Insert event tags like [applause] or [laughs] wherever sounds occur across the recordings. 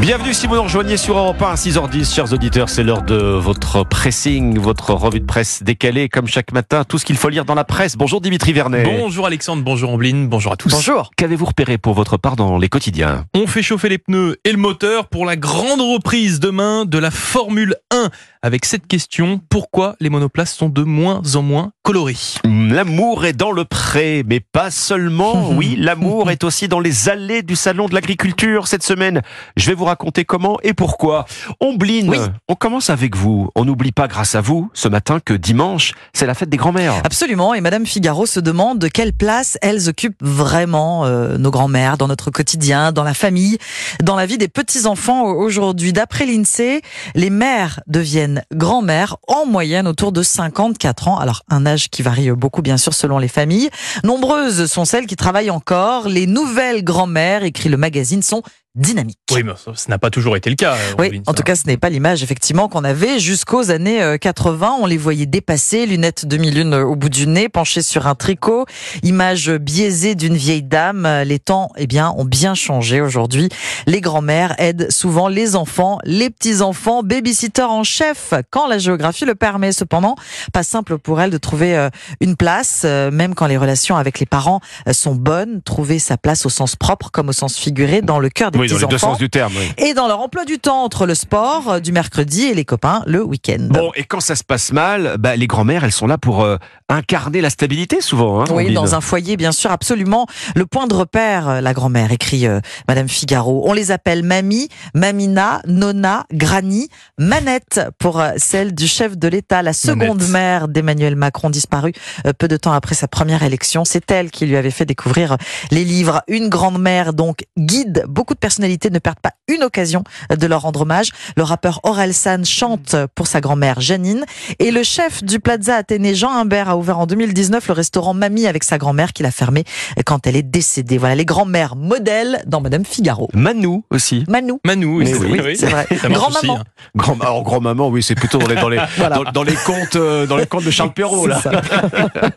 Bienvenue si vous nous rejoignez sur Europe 1 à 6h10, chers auditeurs. C'est l'heure de votre pressing, votre revue de presse décalée, comme chaque matin, tout ce qu'il faut lire dans la presse. Bonjour Dimitri Vernet. Bonjour Alexandre, bonjour Ambline, bonjour à tous. Bonjour. Qu'avez-vous repéré pour votre part dans les quotidiens? On fait chauffer les pneus et le moteur pour la grande reprise demain de la Formule 1 avec cette question pourquoi les monoplaces sont de moins en moins colorées? L'amour est dans le pré, mais pas seulement. [laughs] Oui, l'amour est aussi dans les allées du salon de l'agriculture cette semaine. Je vais vous raconter comment et pourquoi. Ombline, Oui. on commence avec vous. On n'oublie pas, grâce à vous, ce matin que dimanche, c'est la fête des grands-mères. Absolument. Et Madame Figaro se demande de quelle place elles occupent vraiment euh, nos grands-mères dans notre quotidien, dans la famille, dans la vie des petits-enfants aujourd'hui. D'après l'INSEE, les mères deviennent grand-mères en moyenne autour de 54 ans. Alors, un âge qui varie beaucoup, bien sûr, selon les familles. Nombreuses sont celles qui travaillent encore. Les nouvelles grand-mères, écrit le magazine, sont dynamiques. Oui, mais ça, n'a pas toujours été le cas. Oui, Ambline, en tout cas, ce n'est pas l'image effectivement qu'on avait jusqu'aux années euh, 80. On les voyait dépasser, lunettes demi-lune euh, au bout du nez, penchées sur un tricot, image biaisée d'une vieille dame. Euh, Les temps, eh bien, ont bien changé aujourd'hui. Les grands-mères aident souvent les enfants, les petits-enfants, babysitter en chef quand la géographie le permet. Cependant, pas simple pour elles de trouver euh, une place, euh, même quand les relations avec les parents euh, sont bonnes. Trouver sa place au sens propre comme au sens figuré dans le cœur des Oui, dans les deux sens du terme. oui. et dans leur emploi du temps entre le sport euh, du mercredi et les copains le week-end. Bon, et quand ça se passe mal, bah, les grands-mères, elles sont là pour euh, incarner la stabilité souvent. Hein, oui, dans un foyer, bien sûr, absolument. Le point de repère, euh, la grand-mère, écrit euh, Madame Figaro. On les appelle mamie, mamina, nona, granny, manette pour euh, celle du chef de l'État, la seconde Manette. mère d'Emmanuel Macron, disparue peu de temps après sa première élection. C'est elle qui lui avait fait découvrir les livres. Une grande-mère, donc, guide. Beaucoup de personnalités ne perdent pas une occasion de leur rendre hommage. Le rappeur Aurel San chante pour sa grand-mère Janine. Et le chef du Plaza Athénée, Jean Humbert, a ouvert en 2019 le restaurant Mamie avec sa grand-mère qu'il a fermé quand elle est décédée. Voilà les grand-mères modèles dans Madame Figaro. Manou aussi. Manou. Manou, oui, c'est- oui, oui, c'est vrai. Grand-maman. hein. Grand, alors, grand-maman, oui, c'est plutôt dans les, dans les, [laughs] Voilà. dans, dans les contes, euh, dans les contes de Charles Perrault, là. [laughs]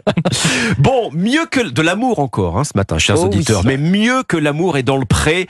Bon, mieux que de l'amour encore, hein, ce matin, chers Oh oui. auditeurs, mais mieux que l'amour est dans le pré,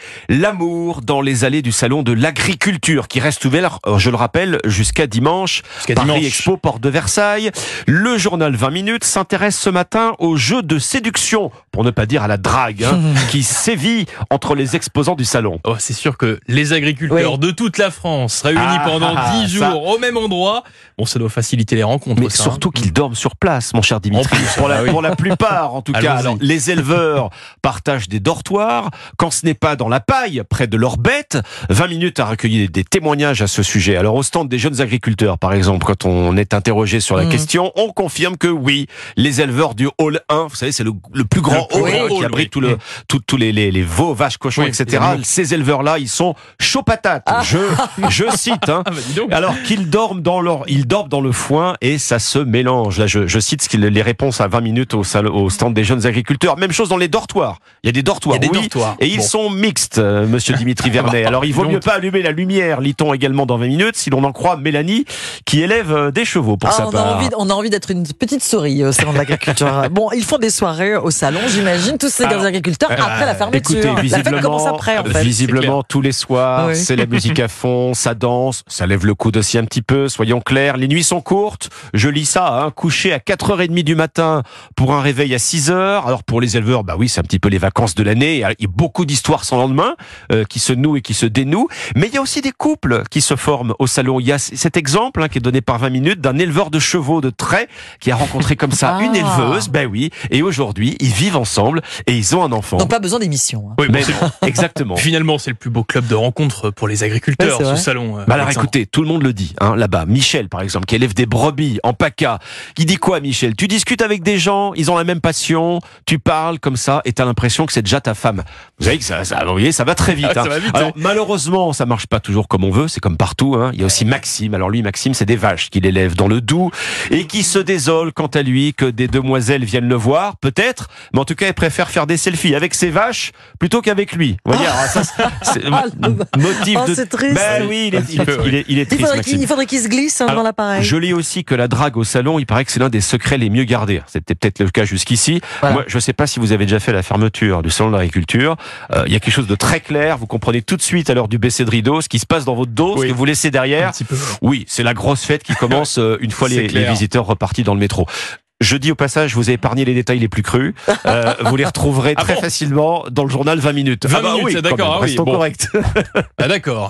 l'amour dans les allées du salon de l'agriculture, qui reste ouvert, euh, je le rappelle, jusqu'à dimanche. Jusqu'à Paris dimanche. Expo, porte de Versailles. Le journal 20 minutes s'intéresse ce matin au jeu de séduction, pour ne pas dire à la drague, hein, [laughs] qui sévit entre les exposants du salon. Oh, c'est sûr que les agriculteurs Oui. de toute la France réunis Ah, pendant ah, 10 ça. jours au même endroit, bon, ça doit faciliter les rencontres. Mais ça, hein. surtout qu'ils dorment sur place, mon cher Dimitri. Plus, pour, la, ah oui. pour la plupart, en tout [laughs] cas. Alors, les éleveurs partagent des dortoirs. Quand ce n'est pas dans la paille, près de leurs bêtes, 20 minutes à recueillir des témoignages à ce sujet. Alors, au stand des jeunes agriculteurs, par exemple, quand on est interrogé sur la Mhm. question, on confirme que oui, les éleveurs du hall 1, vous savez, c'est le, le plus grand Le hall grand hein, qui hall, abrite oui. tout le, tout- tous les, les, les veaux, vaches, cochons, Oui, etc. Ces éleveurs-là, ils sont chauds patates. Je, [laughs] je cite, hein. Ah, bah. Alors qu'ils dorment dans leur, ils dorment dans le foin et ça se mélange. Là, je, je cite les réponses à 20 minutes au, stand des jeunes agriculteurs. Même chose dans les dortoirs. Il y a des dortoirs, Il y a des oui, dortoirs. et ils Bon. sont mixtes, euh, Monsieur Dimitri Vernet. [laughs] Alors, il vaut mieux pas allumer la lumière, lit-on également dans 20 minutes, si l'on en croit Mélanie, qui élève euh, des chevaux pour Ah, sa on, a part. envie, on a envie d'être une petite souris au salon de l'agriculture. [laughs] bon, ils font des soirées au salon, j'imagine, tous ces Alors, agriculteurs, après la fermeture. Écoutez, la fête visiblement, commence après, en fait. visiblement tous les soirs, Oui. c'est la musique à fond, ça danse, ça lève le coude aussi un petit peu, soyons clairs. Les nuits sont courtes, je lis ça, hein, coucher à 4h30 du matin pour un réveil à 6h. Alors pour les éleveurs, bah oui, c'est un petit peu les vacances de l'année. Il y a beaucoup d'histoires sans lendemain euh, qui se nouent et qui se dénouent. Mais il y a aussi des couples qui se forment au salon. Il y a cet exemple hein, qui est donné par 20 minutes d'un éleveur de chevaux de trait qui a rencontré comme ça [laughs] Ah. une éleveuse. Ben oui. Et aujourd'hui, ils vivent ensemble et ils ont un enfant. Donc pas besoin d'émission. hein. Oui, bon, Mais non, [laughs] exactement. [laughs] Finalement, c'est le plus beau club de rencontres pour les agriculteurs, Ouais, ce salon. euh, Bah alors écoutez, tout le monde le dit, hein, là-bas. Michel, par exemple, qui élève des brebis en PACA, qui dit quoi, Michel? Tu discutes avec des gens, ils ont la même passion, tu parles comme ça, et t'as l'impression que c'est déjà ta femme. Vous savez que ça, ça, vous voyez, ça va très vite. Ah, ça hein. va vite, alors ouais. malheureusement, ça marche pas toujours comme on veut, c'est comme partout. Hein. Il y a aussi Maxime. Alors lui, Maxime, c'est des vaches qu'il élève dans le Doubs et qui se désole quand à lui que des demoiselles viennent le voir, peut-être, mais en tout cas, il préfère faire des selfies avec ses vaches plutôt qu'avec lui. Vous voyez, alors ça, c'est [laughs] Ah, motif Oh, de. c'est triste. Ben oui, il est, il est- il est- il est Il triste, faudrait Maxime. qu'il il faudrait qu'il se glisse hein, Alors, dans l'appareil. Je lis aussi que la drague au salon, il paraît que c'est l'un des secrets les mieux gardés. C'était peut-être le cas jusqu'ici. Voilà. Moi, je ne sais pas si vous avez déjà fait la fermeture du salon de l'agriculture. Euh, il y a quelque chose de très clair. Vous comprenez tout de suite à l'heure du baisser de rideau ce qui se passe dans votre dos, ce que vous laissez derrière. Oui, c'est la grosse fête qui commence euh, une fois [laughs] les, visiteurs repartis dans le métro. Je dis au passage, je vous ai épargné les détails les plus crus. Euh, [laughs] vous les retrouverez Ah très bon facilement dans le journal 20 minutes. 20 Ah bah minutes, oui, c'est d'accord, ah oui, restons bon. corrects. [laughs] Ah d'accord.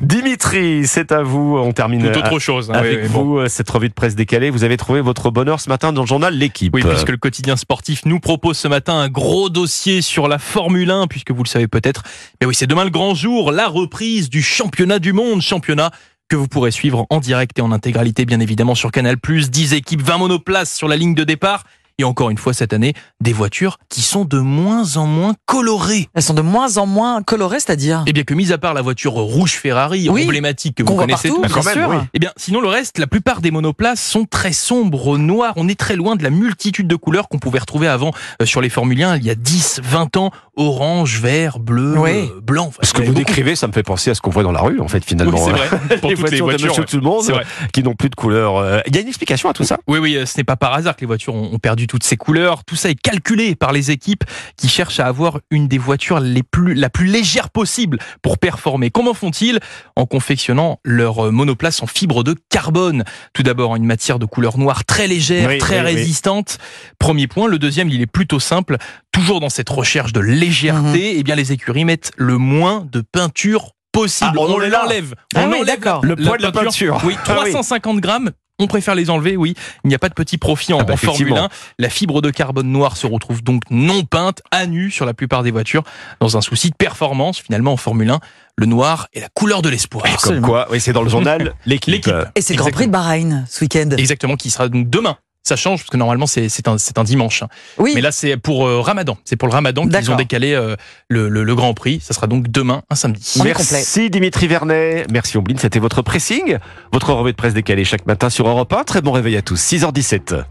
Dimitri, c'est à vous. On termine Tout autre chose. hein, avec oui, oui, bon. vous cette revue de presse décalée. Vous avez trouvé votre bonheur ce matin dans le journal L'équipe. Oui, puisque le quotidien sportif nous propose ce matin un gros dossier sur la Formule 1, puisque vous le savez peut-être. Mais oui, c'est demain le grand jour, la reprise du championnat du monde, championnat que vous pourrez suivre en direct et en intégralité, bien évidemment, sur Canal+. 10 équipes, 20 monoplaces sur la ligne de départ. Et encore une fois cette année, des voitures qui sont de moins en moins colorées. Elles sont de moins en moins colorées, c'est-à-dire Eh bien que mis à part la voiture rouge Ferrari, Oui, emblématique que vous connaissez partout, tous, bien sûr. oui. eh bien, sinon le reste, la plupart des monoplaces sont très sombres, noirs. On est très loin de la multitude de couleurs qu'on pouvait retrouver avant euh, sur les Formule 1 il y a 10, 20 ans. Orange, vert, bleu, Oui. euh, blanc. Enfin, Ce que vous beaucoup. décrivez, ça me fait penser à ce qu'on voit dans la rue, en fait, Oui, finalement. c'est vrai. Pour [laughs] les toutes les voitures de voitures. Monsieur ouais. Tout le Monde, C'est vrai. qui n'ont plus de couleur. Euh, Il y a une explication à tout ça? Oui, oui, euh, ce n'est pas par hasard que les voitures ont perdu toutes ces couleurs. Tout ça est calculé par les équipes qui cherchent à avoir une des voitures les plus, la plus légère possible pour performer. Comment font-ils? En confectionnant leur monoplace en fibre de carbone. Tout d'abord, une matière de couleur noire très légère, Oui, très oui, oui. résistante. Premier point. Le deuxième, il est plutôt simple. Toujours dans cette recherche de légèreté, eh bien, les écuries mettent le moins de peinture possible. Ah, on l'enlève. Ah on oui, enlève d'accord. Le poids de la peinture. Oui, Ah oui. 350 grammes. On préfère les enlever, oui. Il n'y a pas de petit profit en, Ah bah, en Formule effectivement. 1. La fibre de carbone noire se retrouve donc non peinte, à nu sur la plupart des voitures, dans un souci de performance. Finalement, en Formule 1, le noir est la couleur de l'espoir. Comme quoi, oui, c'est dans le journal [laughs] L'équipe. L'équipe. Et c'est le Grand. Prix de Bahreïn ce week-end. Exactement, qui sera donc demain. Ça change parce que normalement c'est c'est un c'est un dimanche. hein. Oui, Mais là c'est pour euh, Ramadan. C'est pour le Ramadan qu'ils ont décalé euh, le, le, le Grand Prix. Ça sera donc demain, un samedi. Merci Dimitri Vernet. Merci Omblin. C'était votre pressing. Votre revue de presse décalée chaque matin sur Europe 1. Très bon réveil à tous. 6h17.